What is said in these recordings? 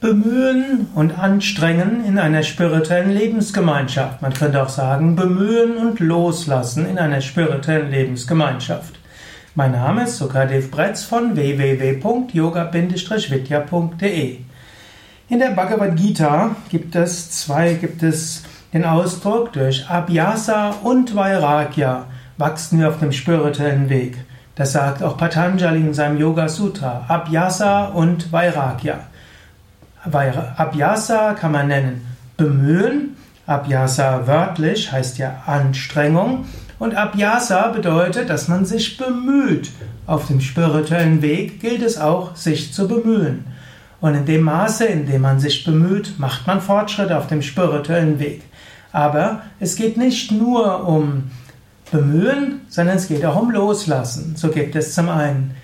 Bemühen und Anstrengen in einer spirituellen Lebensgemeinschaft. Man könnte auch sagen, bemühen und loslassen in einer spirituellen Lebensgemeinschaft. Mein Name ist Sukadev Bretz von www.yoga-vidya.de. In der Bhagavad Gita gibt es zwei, gibt es den Ausdruck durch Abhyasa und Vairagya wachsen wir auf dem spirituellen Weg. Das sagt auch Patanjali in seinem Yoga Sutra. Abhyasa und Vairagya. Abhyasa kann man nennen bemühen. Abhyasa wörtlich heißt ja Anstrengung. Und Abhyasa bedeutet, dass man sich bemüht. Auf dem spirituellen Weg gilt es auch, sich zu bemühen. Und in dem Maße, in dem man sich bemüht, macht man Fortschritte auf dem spirituellen Weg. Aber es geht nicht nur um Bemühen, sondern es geht auch um Loslassen. So gibt es zum einen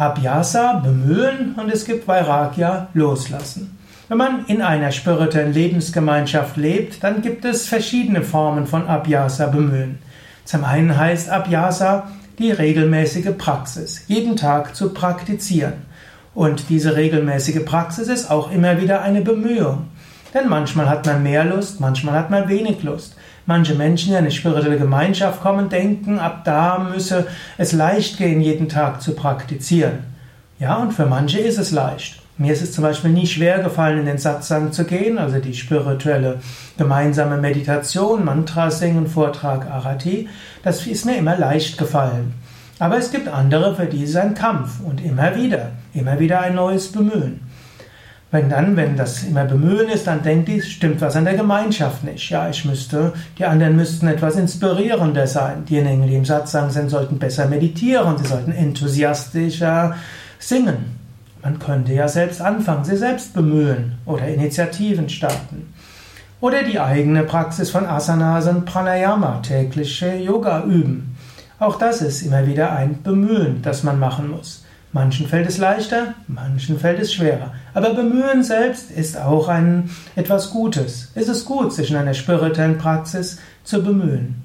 Abhyasa, bemühen, und es gibt Vairagya, loslassen. Wenn man in einer spirituellen Lebensgemeinschaft lebt, dann gibt es verschiedene Formen von Abhyasa, bemühen. Zum einen heißt Abhyasa die regelmäßige Praxis, jeden Tag zu praktizieren. Und diese regelmäßige Praxis ist auch immer wieder eine Bemühung. Denn manchmal hat man mehr Lust, manchmal hat man wenig Lust. Manche Menschen, die in eine spirituelle Gemeinschaft kommen, denken, ab da müsse es leicht gehen, jeden Tag zu praktizieren. Ja, und für manche ist es leicht. Mir ist es zum Beispiel nie schwer gefallen, in den Satsang zu gehen, also die spirituelle gemeinsame Meditation, Mantra singen, Vortrag, Arati. Das ist mir immer leicht gefallen. Aber es gibt andere, für die es ein Kampf und immer wieder, immer wieder ein neues Bemühen. Wenn dann, wenn das immer Bemühen ist, dann denkt die, stimmt was an der Gemeinschaft nicht. Ja, ich müsste, die anderen müssten etwas inspirierender sein. Diejenigen, die im Satzang sind, sollten besser meditieren, sie sollten enthusiastischer singen. Man könnte ja selbst anfangen, sie selbst bemühen oder Initiativen starten. Oder die eigene Praxis von Asanas und Pranayama, tägliche Yoga üben. Auch das ist immer wieder ein Bemühen, das man machen muss. Manchen fällt es leichter, manchen fällt es schwerer. Aber Bemühen selbst ist auch ein, etwas Gutes. Es ist gut, sich in einer spirituellen Praxis zu bemühen.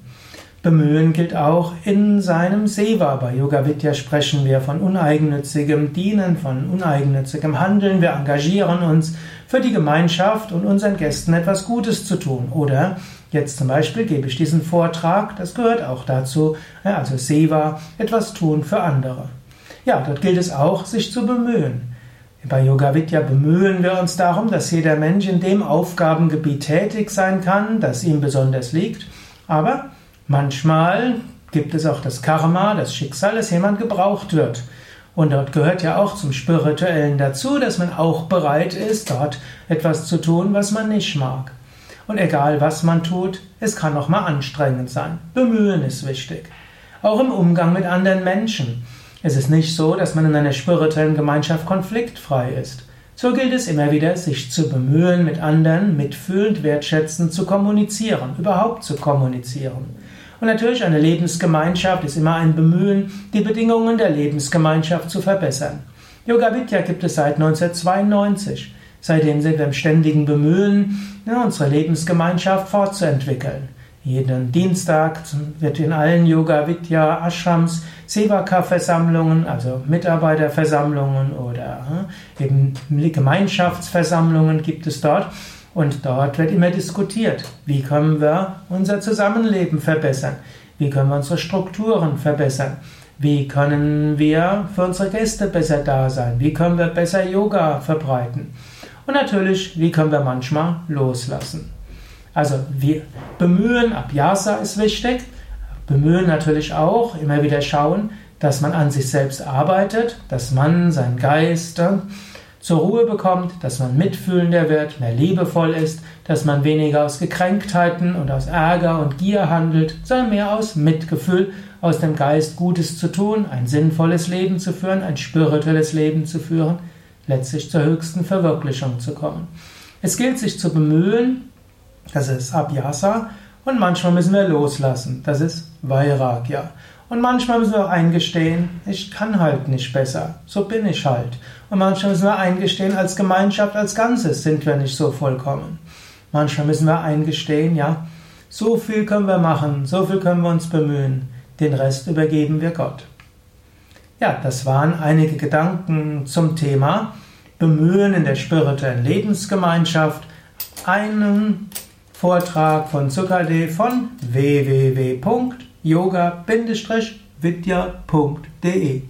Bemühen gilt auch in seinem Seva. Bei Yoga Vidya sprechen wir von uneigennützigem Dienen, von uneigennützigem Handeln. Wir engagieren uns für die Gemeinschaft und unseren Gästen etwas Gutes zu tun. Oder jetzt zum Beispiel gebe ich diesen Vortrag, das gehört auch dazu, also Seva, etwas tun für andere. Ja, dort gilt es auch, sich zu bemühen. Bei Yoga Vidya bemühen wir uns darum, dass jeder Mensch in dem Aufgabengebiet tätig sein kann, das ihm besonders liegt. Aber manchmal gibt es auch das Karma, das Schicksal, dass jemand gebraucht wird. Und dort gehört ja auch zum Spirituellen dazu, dass man auch bereit ist, dort etwas zu tun, was man nicht mag. Und egal was man tut, es kann auch mal anstrengend sein. Bemühen ist wichtig. Auch im Umgang mit anderen Menschen. Es ist nicht so, dass man in einer spirituellen Gemeinschaft konfliktfrei ist. So gilt es immer wieder, sich zu bemühen, mit anderen mitfühlend, wertschätzend zu kommunizieren, überhaupt zu kommunizieren. Und natürlich eine Lebensgemeinschaft ist immer ein Bemühen, die Bedingungen der Lebensgemeinschaft zu verbessern. Yoga Vidya gibt es seit 1992. Seitdem sind wir im ständigen Bemühen, unsere Lebensgemeinschaft fortzuentwickeln. Jeden Dienstag wird in allen Yoga Vidya Ashrams Sevaka-Versammlungen, also Mitarbeiterversammlungen oder hm, eben Gemeinschaftsversammlungen gibt es dort. Und dort wird immer diskutiert, wie können wir unser Zusammenleben verbessern, wie können wir unsere Strukturen verbessern, wie können wir für unsere Gäste besser da sein, wie können wir besser Yoga verbreiten und natürlich, wie können wir manchmal loslassen. Also wir bemühen, Abhyasa ist wichtig, bemühen natürlich auch, immer wieder schauen, dass man an sich selbst arbeitet, dass man seinen Geist äh, zur Ruhe bekommt, dass man mitfühlender wird, mehr liebevoll ist, dass man weniger aus Gekränktheiten und aus Ärger und Gier handelt, sondern mehr aus Mitgefühl, aus dem Geist Gutes zu tun, ein sinnvolles Leben zu führen, ein spirituelles Leben zu führen, letztlich zur höchsten Verwirklichung zu kommen. Es gilt sich zu bemühen, das ist Abhyasa, und manchmal müssen wir loslassen. Das ist Vairagya. Und manchmal müssen wir auch eingestehen, ich kann halt nicht besser. So bin ich halt. Und manchmal müssen wir eingestehen, als Gemeinschaft, als Ganzes sind wir nicht so vollkommen. Manchmal müssen wir eingestehen, ja, so viel können wir machen, so viel können wir uns bemühen. Den Rest übergeben wir Gott. Ja, das waren einige Gedanken zum Thema Bemühen in der spirituellen Lebensgemeinschaft, einen Vortrag von Sukade von www.yoga-vidya.de